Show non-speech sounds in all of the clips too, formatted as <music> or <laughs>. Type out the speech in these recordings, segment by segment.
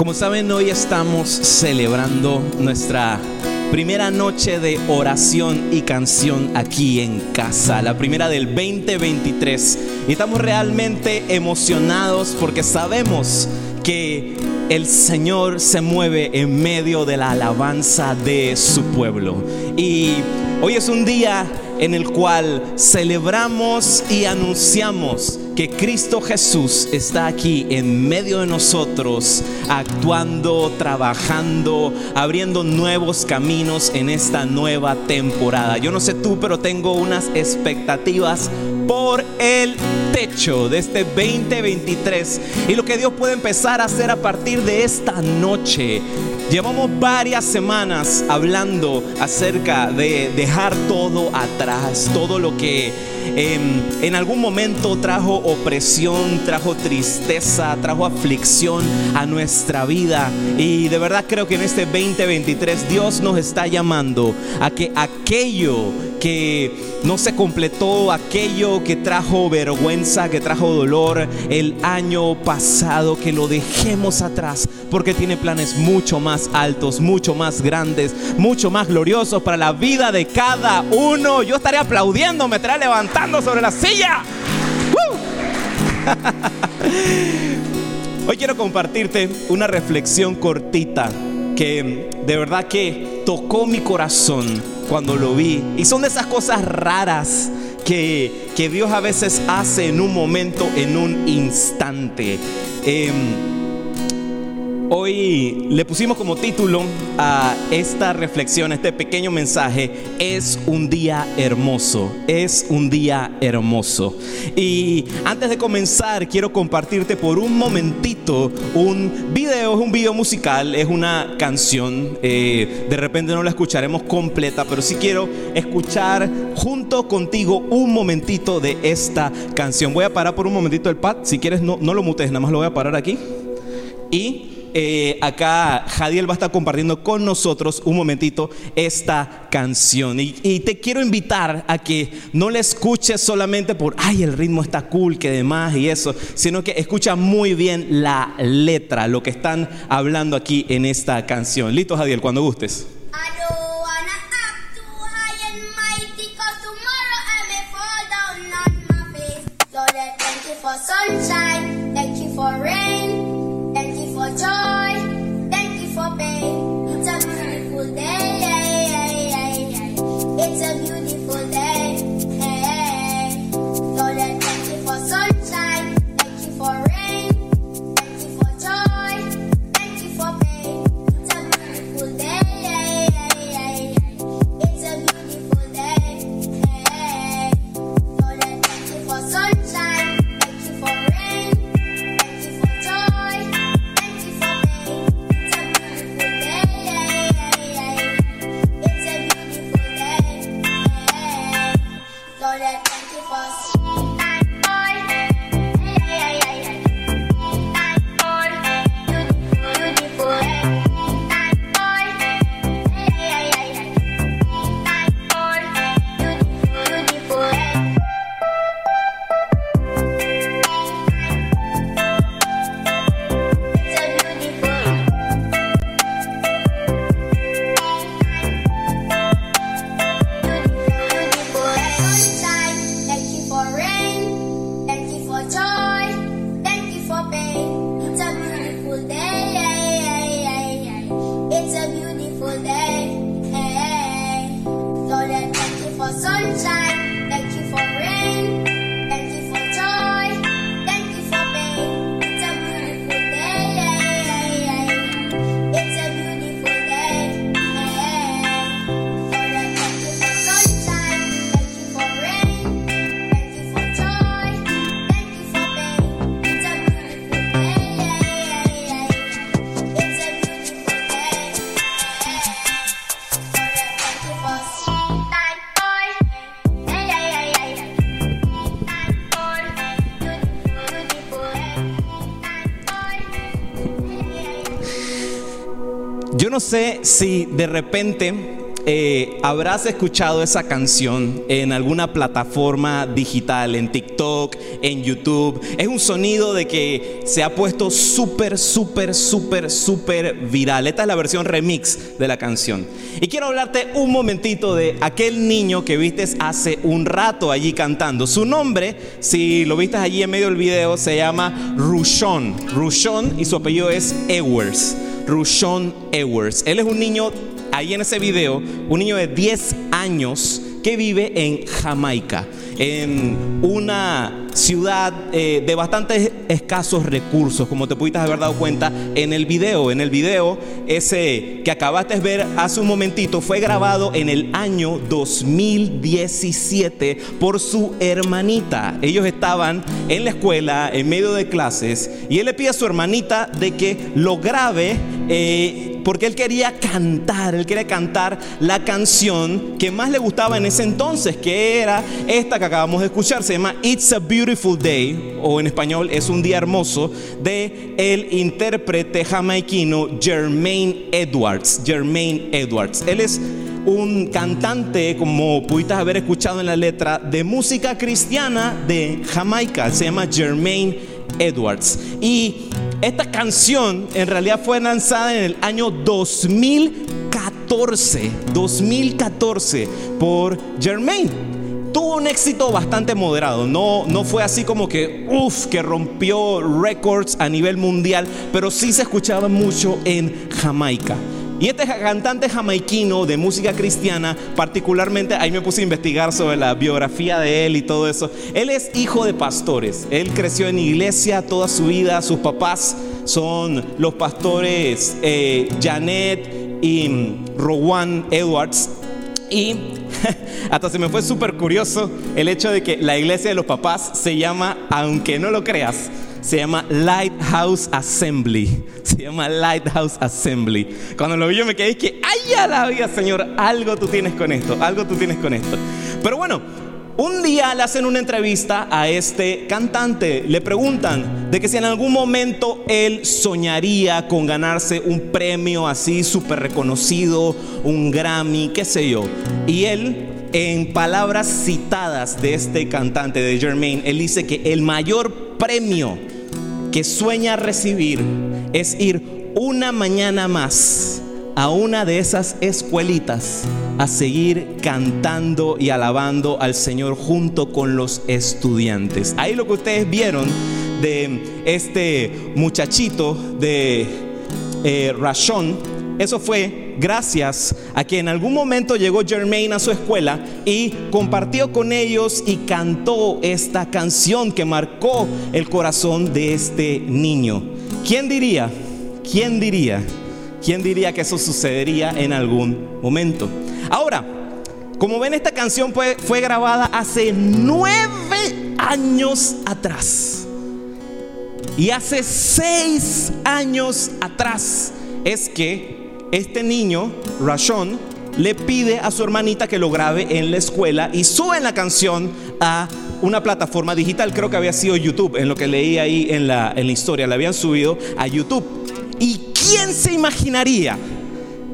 Como saben, hoy estamos celebrando nuestra primera noche de oración y canción aquí en casa, la primera del 2023. Y estamos realmente emocionados porque sabemos que el Señor se mueve en medio de la alabanza de su pueblo. Y hoy es un día en el cual celebramos y anunciamos que Cristo Jesús está aquí en medio de nosotros, actuando, trabajando, abriendo nuevos caminos en esta nueva temporada. Yo no sé tú, pero tengo unas expectativas por el techo de este 2023 y lo que Dios puede empezar a hacer a partir de esta noche. Llevamos varias semanas hablando acerca de dejar todo atrás, todo lo que em, en algún momento trajo opresión, trajo tristeza, trajo aflicción a nuestra vida. Y de verdad creo que en este 2023 Dios nos está llamando a que aquello que no se completó, aquello que trajo vergüenza, que trajo dolor el año pasado, que lo dejemos atrás, porque tiene planes mucho más altos, mucho más grandes, mucho más gloriosos para la vida de cada uno. Yo estaré aplaudiendo, me estaré levantando sobre la silla. <laughs> Hoy quiero compartirte una reflexión cortita que de verdad que tocó mi corazón cuando lo vi. Y son de esas cosas raras que, que Dios a veces hace en un momento, en un instante. Em, Hoy le pusimos como título a esta reflexión, este pequeño mensaje, es un día hermoso, es un día hermoso. Y antes de comenzar, quiero compartirte por un momentito un video, es un video musical, es una canción, eh, de repente no la escucharemos completa, pero sí quiero escuchar junto contigo un momentito de esta canción. Voy a parar por un momentito el pad, si quieres no, no lo mutes, nada más lo voy a parar aquí. Y eh, acá Jadiel va a estar compartiendo con nosotros un momentito esta canción. Y, te quiero invitar a que no la escuches solamente por, ay, el ritmo está cool, que demás y eso, sino que escucha muy bien la letra, lo que están hablando aquí en esta canción. Listo, Jadiel, cuando gustes. Sé si de repente eh, habrás escuchado esa canción en alguna plataforma digital, en TikTok, en YouTube. Es un sonido de que se ha puesto súper, súper, súper, súper viral. Esta es la versión remix de la canción. Y quiero hablarte un momentito de aquel niño que viste hace un rato allí cantando. Su nombre, si lo viste allí en medio del video, se llama Rushon. Rushon y su apellido es Ewers. Rushon Ewers. Él es un niño ahí en ese video, un niño de 10 años que vive en Jamaica, en una ciudad eh, de bastantes escasos recursos, como te pudiste haber dado cuenta en el video. En el video, ese que acabaste de ver hace un momentito, fue grabado en el año 2017 por su hermanita. Ellos estaban en la escuela, en medio de clases, y él le pide a su hermanita de que lo grabe. Eh, porque él quería cantar, él quería cantar la canción que más le gustaba en ese entonces, que era esta que acabamos de escuchar, se llama It's a Beautiful Day, o en español es un día hermoso, de el intérprete jamaiquino Jermaine Edwards. Jermaine Edwards. Él es un cantante, como pudiste haber escuchado en la letra, de música cristiana de Jamaica. Se llama Jermaine Edwards. Y esta canción en realidad fue lanzada en el año 2014, 2014 por Jermaine. Tuvo un éxito bastante moderado, no, no fue así como que, uff, que rompió récords a nivel mundial, pero sí se escuchaba mucho en Jamaica. Y este cantante jamaiquino de música cristiana, particularmente, ahí me puse a investigar sobre la biografía de él y todo eso. Él es hijo de pastores. Él creció en iglesia toda su vida. Sus papás son los pastores eh, Janet y Rowan Edwards. Y <laughs> hasta se me fue súper curioso el hecho de que la iglesia de los papás se llama, aunque no lo creas, se llama Lighthouse Assembly. Se llama Lighthouse Assembly. Cuando lo vi yo me quedé que, ay, la Señor, algo tú tienes con esto, algo tú tienes con esto. Pero bueno, un día le hacen una entrevista a este cantante. Le preguntan de que si en algún momento él soñaría con ganarse un premio así súper reconocido, un Grammy, qué sé yo. Y él en palabras citadas de este cantante, de Jermaine, él dice que el mayor premio que sueña recibir es ir una mañana más a una de esas escuelitas a seguir cantando y alabando al Señor junto con los estudiantes. Ahí lo que ustedes vieron de este muchachito de eh, eso fue gracias a que en algún momento llegó Jermaine a su escuela y compartió con ellos y cantó esta canción que marcó el corazón de este niño. ¿Quién diría? ¿Quién diría? ¿Quién diría que eso sucedería en algún momento? Ahora, como ven, esta canción fue, fue grabada hace nueve años atrás. Y hace seis años atrás es que este niño, Rashon, le pide a su hermanita que lo grabe en la escuela y sube la canción a una plataforma digital, creo que había sido YouTube, en lo que leí ahí en la, en la historia, la habían subido a YouTube. ¿Y quién se imaginaría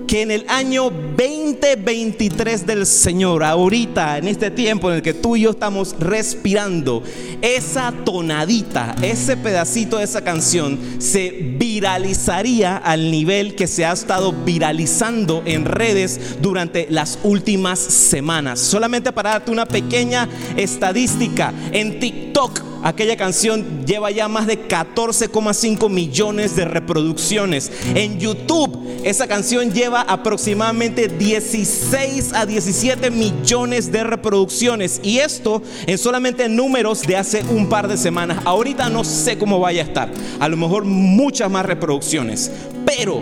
que en el año 2023 del Señor, ahorita, en este tiempo en el que tú y yo estamos respirando, esa tonadita, ese pedacito de esa canción se viralizaría al nivel que se ha estado viralizando en redes durante las últimas semanas. Solamente para darte una pequeña estadística, en TikTok Aquella canción lleva ya más de 14,5 millones de reproducciones. En YouTube, esa canción lleva aproximadamente 16 a 17 millones de reproducciones. Y esto en solamente números de hace un par de semanas. Ahorita no sé cómo vaya a estar. A lo mejor muchas más reproducciones. Pero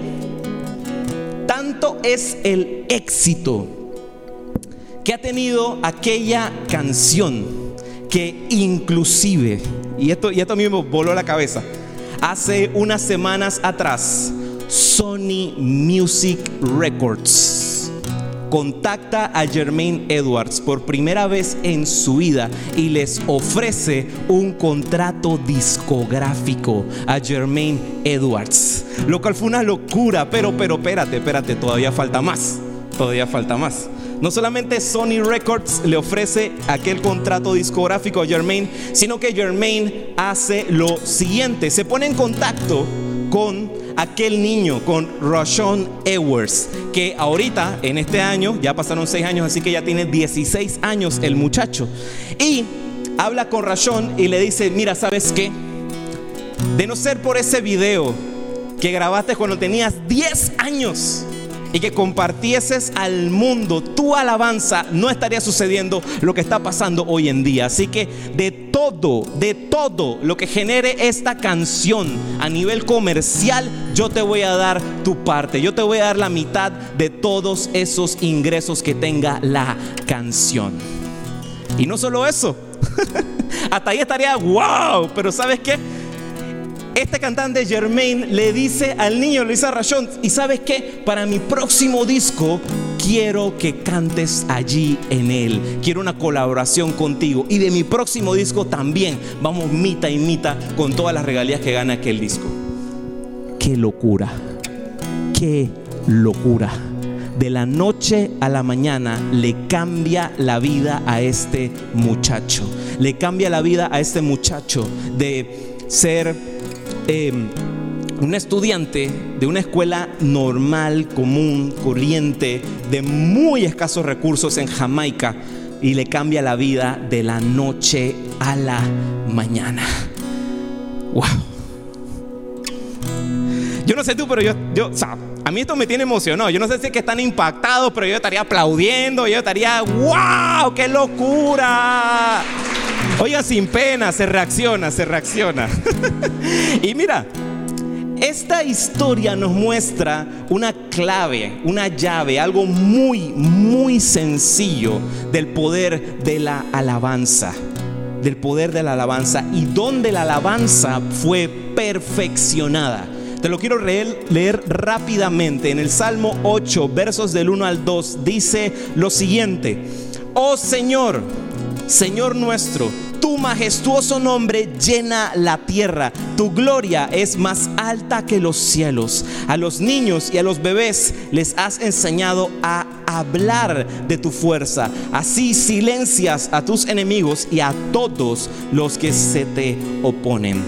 tanto es el éxito que ha tenido aquella canción que inclusive, y esto, y esto mismo voló la cabeza, hace unas semanas atrás, Sony Music Records contacta a Jermaine Edwards por primera vez en su vida y les ofrece un contrato discográfico a Jermaine Edwards, lo cual fue una locura, pero, pero, espérate, espérate, todavía falta más todavía falta más. No solamente Sony Records le ofrece aquel contrato discográfico a Jermaine, sino que Jermaine hace lo siguiente, se pone en contacto con aquel niño, con Rashon Ewers, que ahorita, en este año, ya pasaron seis años, así que ya tiene 16 años el muchacho. Y habla con Rashon y le dice, mira, ¿sabes qué? De no ser por ese video que grabaste cuando tenías 10 años, y que compartieses al mundo tu alabanza, no estaría sucediendo lo que está pasando hoy en día. Así que de todo, de todo lo que genere esta canción a nivel comercial, yo te voy a dar tu parte. Yo te voy a dar la mitad de todos esos ingresos que tenga la canción. Y no solo eso, <laughs> hasta ahí estaría wow, pero ¿sabes qué? Este cantante Germain le dice al niño, le dice a Rashon, y sabes qué, para mi próximo disco quiero que cantes allí en él, quiero una colaboración contigo. Y de mi próximo disco también vamos mita y mita con todas las regalías que gana aquel disco. Qué locura, qué locura. De la noche a la mañana le cambia la vida a este muchacho. Le cambia la vida a este muchacho de ser Em, un estudiante de una escuela normal, común, corriente, de muy escasos recursos en Jamaica y le cambia la vida de la noche a la mañana. Wow. Yo no sé tú, pero yo, yo, a mí esto me tiene emocionado. Yo no sé si es que están impactados, pero yo estaría aplaudiendo, yo estaría, wow, qué locura. Oiga, sin pena, se reacciona, se reacciona. <laughs> y mira, esta historia nos muestra una clave, una llave, algo muy, muy sencillo del poder de la alabanza. Del poder de la alabanza y donde la alabanza fue perfeccionada. Te lo quiero leer, rápidamente. En el Salmo 8, versos del 1 al 2, dice lo siguiente. Oh Señor, Señor nuestro, tu majestuoso nombre llena la tierra. Tu gloria es más alta que los cielos. A los niños y a los bebés les has enseñado a hablar de tu fuerza. Así silencias a tus enemigos y a todos los que se te oponen.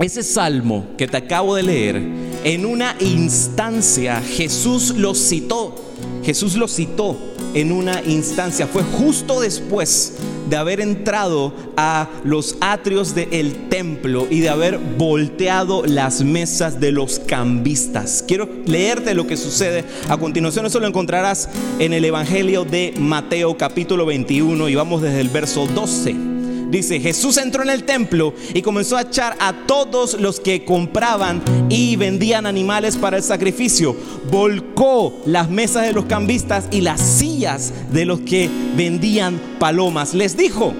Ese salmo que te acabo de leer, en una instancia Jesús lo citó. Jesús lo citó en una instancia. Fue justo después de haber entrado a los atrios del templo y de haber volteado las mesas de los cambistas. Quiero leerte lo que sucede a continuación. Eso lo encontrarás en el Evangelio de Mateo capítulo 21 y vamos desde el verso 12. Dice, Jesús entró en el templo y comenzó a echar a todos los que compraban y vendían animales para el sacrificio. Volcó las mesas de los cambistas y las sillas de los que vendían palomas. Les dijo,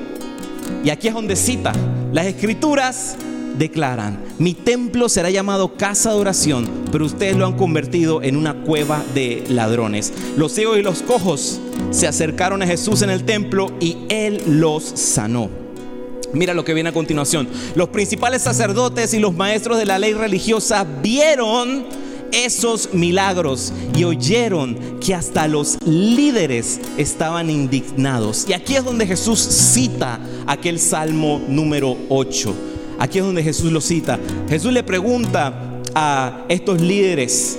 y aquí es donde cita, las escrituras declaran, mi templo será llamado casa de oración, pero ustedes lo han convertido en una cueva de ladrones. Los ciegos y los cojos se acercaron a Jesús en el templo y él los sanó. Mira lo que viene a continuación. Los principales sacerdotes y los maestros de la ley religiosa vieron esos milagros y oyeron que hasta los líderes estaban indignados. Y aquí es donde Jesús cita aquel Salmo número 8. Aquí es donde Jesús lo cita. Jesús le pregunta a estos líderes,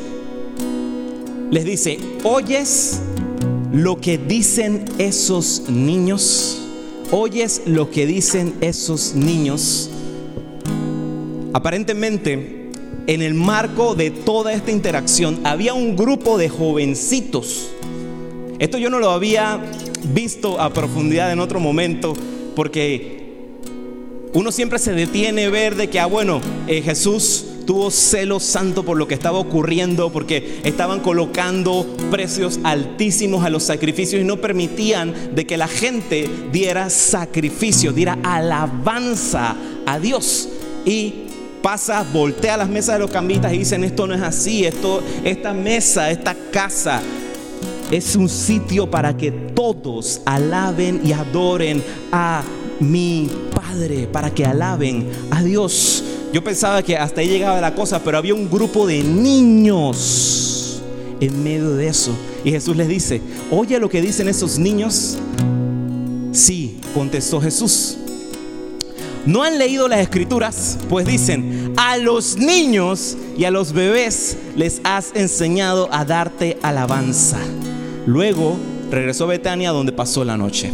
les dice, ¿oyes lo que dicen esos niños? Oyes lo que dicen esos niños, aparentemente en el marco de toda esta interacción había un grupo de jovencitos. Esto yo no lo había visto a profundidad en otro momento porque uno siempre se detiene a ver de que, ah, bueno, eh, Jesús tuvo celo santo por lo que estaba ocurriendo, porque estaban colocando precios altísimos a los sacrificios y no permitían de que la gente diera sacrificio, diera alabanza a Dios. Y pasa, voltea las mesas de los cambistas y dicen, esto no es así, esto, esta mesa, esta casa es un sitio para que todos alaben y adoren a mi Padre, para que alaben a Dios. Yo pensaba que hasta ahí llegaba la cosa, pero había un grupo de niños en medio de eso. Y Jesús les dice, oye lo que dicen esos niños. Sí, contestó Jesús. ¿No han leído las escrituras? Pues dicen, a los niños y a los bebés les has enseñado a darte alabanza. Luego regresó a Betania donde pasó la noche.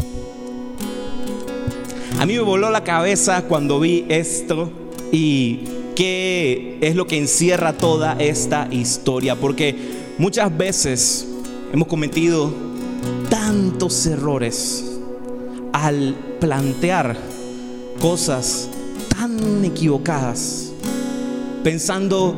A mí me voló la cabeza cuando vi esto y qué es lo que encierra toda esta historia, porque muchas veces hemos cometido tantos errores al plantear cosas tan equivocadas, pensando,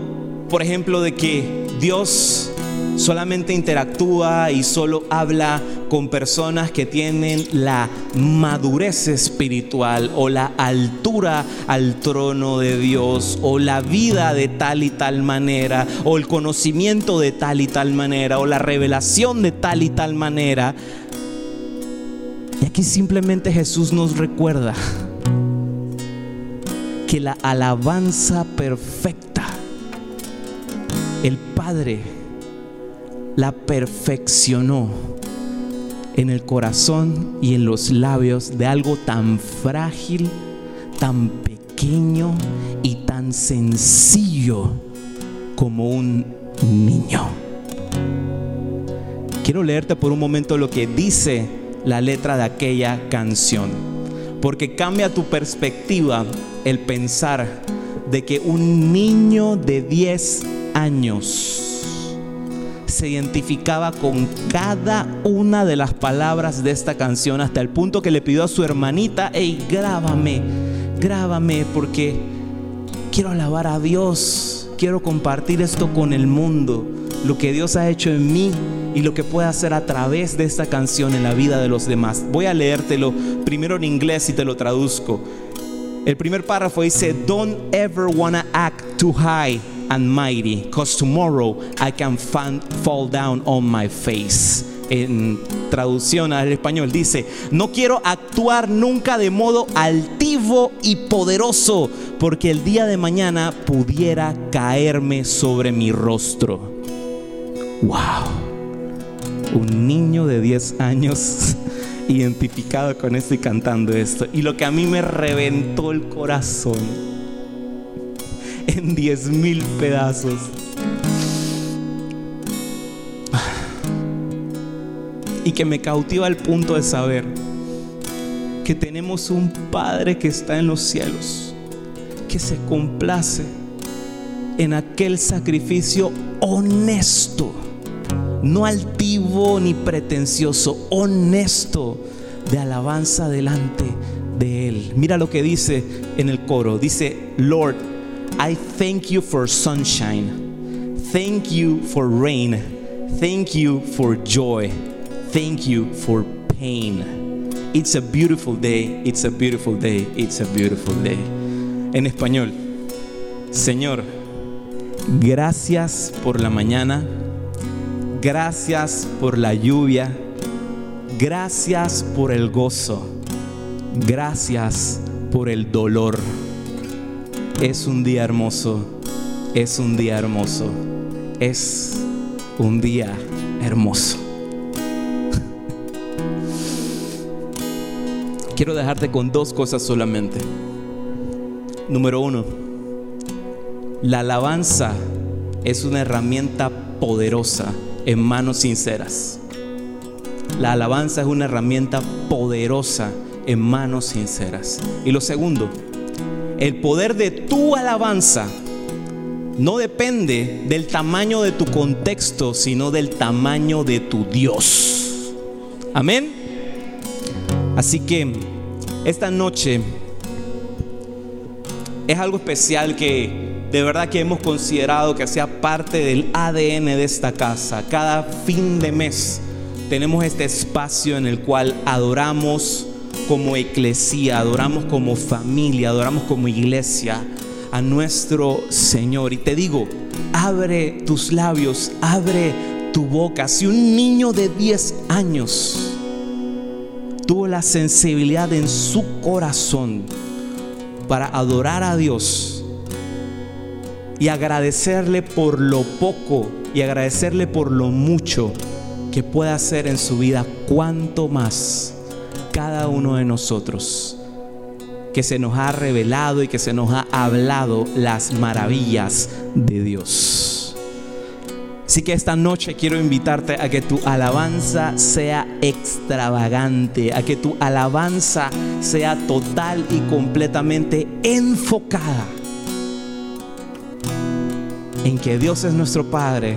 por ejemplo, de que Dios solamente interactúa y solo habla con personas que tienen la madurez espiritual o la altura al trono de Dios o la vida de tal y tal manera o el conocimiento de tal y tal manera o la revelación de tal y tal manera. Y aquí simplemente Jesús nos recuerda que la alabanza perfecta, el Padre la perfeccionó en el corazón y en los labios de algo tan frágil, tan pequeño y tan sencillo como un niño. Quiero leerte por un momento lo que dice la letra de aquella canción, porque cambia tu perspectiva el pensar de que un niño de 10 años se identificaba con cada una de las palabras de esta canción hasta el punto que le pidió a su hermanita, hey, grábame, grábame porque quiero alabar a Dios, quiero compartir esto con el mundo, lo que Dios ha hecho en mí y lo que puede hacer a través de esta canción en la vida de los demás. Voy a leértelo primero en inglés y te lo traduzco. El primer párrafo dice, don't ever wanna act too high and mighty, because tomorrow I can fall down on my face. En traducción al español dice, no quiero actuar nunca de modo altivo y poderoso, porque el día de mañana pudiera caerme sobre mi rostro. Wow. Un niño de 10 años <laughs> identificado con esto y cantando esto. Y lo que a mí me reventó el corazón en diez mil pedazos. Y que me cautiva al punto de saber que tenemos un Padre que está en los cielos, que se complace en aquel sacrificio honesto, no altivo ni pretencioso, honesto de alabanza delante de Él. Mira lo que dice en el coro, dice, Lord, I thank you for sunshine. Thank you for rain. Thank you for joy. Thank you for pain. It's a beautiful day. It's a beautiful day. It's a beautiful day. En español, Señor, gracias por la mañana. Gracias por la lluvia. Gracias por el gozo. Gracias por el dolor. Es un día hermoso, es un día hermoso, es un día hermoso. <laughs> Quiero dejarte con dos cosas solamente. Número uno, la alabanza es una herramienta poderosa en manos sinceras. La alabanza es una herramienta poderosa en manos sinceras. Y lo segundo, el poder de tu alabanza no depende del tamaño de tu contexto, sino del tamaño de tu Dios. Amén. Así que esta noche es algo especial que de verdad que hemos considerado que sea parte del ADN de esta casa. Cada fin de mes tenemos este espacio en el cual adoramos, como eclesía, adoramos como familia, adoramos como iglesia a nuestro Señor. Y te digo, abre tus labios, abre tu boca. Si un niño de 10 años tuvo la sensibilidad en su corazón para adorar a Dios y agradecerle por lo poco y agradecerle por lo mucho que puede hacer en su vida, cuanto más cada uno de nosotros que se nos ha revelado y que se nos ha hablado las maravillas de Dios. Así que esta noche quiero invitarte a que tu alabanza sea extravagante, a que tu alabanza sea total y completamente enfocada en que Dios es nuestro Padre,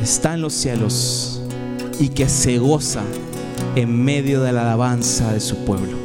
está en los cielos y que se goza en medio de la alabanza de su pueblo.